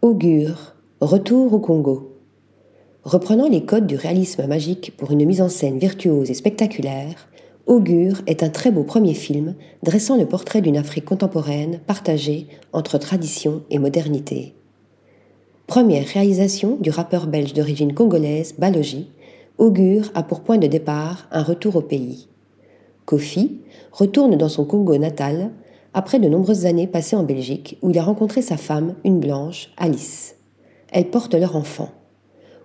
Augure, retour au Congo. Reprenant les codes du réalisme magique pour une mise en scène virtuose et spectaculaire, Augure est un très beau premier film dressant le portrait d'une Afrique contemporaine partagée entre tradition et modernité. Première réalisation du rappeur belge d'origine congolaise Balogi, Augure a pour point de départ un retour au pays. Kofi retourne dans son Congo natal après de nombreuses années passées en Belgique où il a rencontré sa femme, une blanche, Alice. Elle porte leur enfant.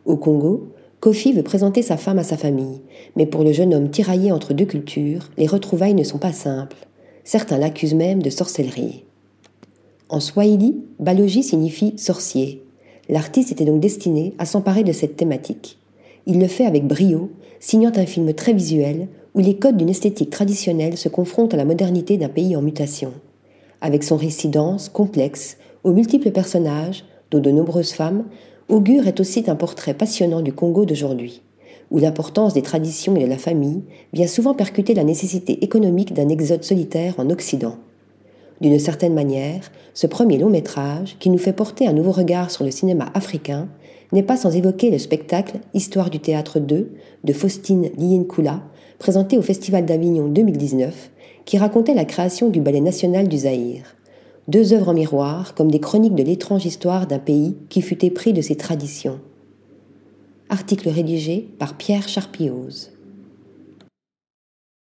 Au Congo, Kofi veut présenter sa femme à sa famille, mais pour le jeune homme tiraillé entre deux cultures, les retrouvailles ne sont pas simples. Certains l'accusent même de sorcellerie. En swahili, Balogi signifie sorcier. L'artiste était donc destiné à s'emparer de cette thématique. Il le fait avec brio, signant un film très visuel où les codes d'une esthétique traditionnelle se confrontent à la modernité d'un pays en mutation. Avec son récit complexe, aux multiples personnages, dont de nombreuses femmes, Augure est aussi un portrait passionnant du Congo d'aujourd'hui, où l'importance des traditions et de la famille vient souvent percuter la nécessité économique d'un exode solitaire en Occident. D'une certaine manière, ce premier long métrage, qui nous fait porter un nouveau regard sur le cinéma africain, n'est pas sans évoquer le spectacle Histoire du théâtre 2 de Faustine Lienkula, présenté au Festival d'Avignon 2019, qui racontait la création du Ballet national du Zaïre deux œuvres en miroir comme des chroniques de l'étrange histoire d'un pays qui fut épris de ses traditions. Article rédigé par Pierre Charpioz.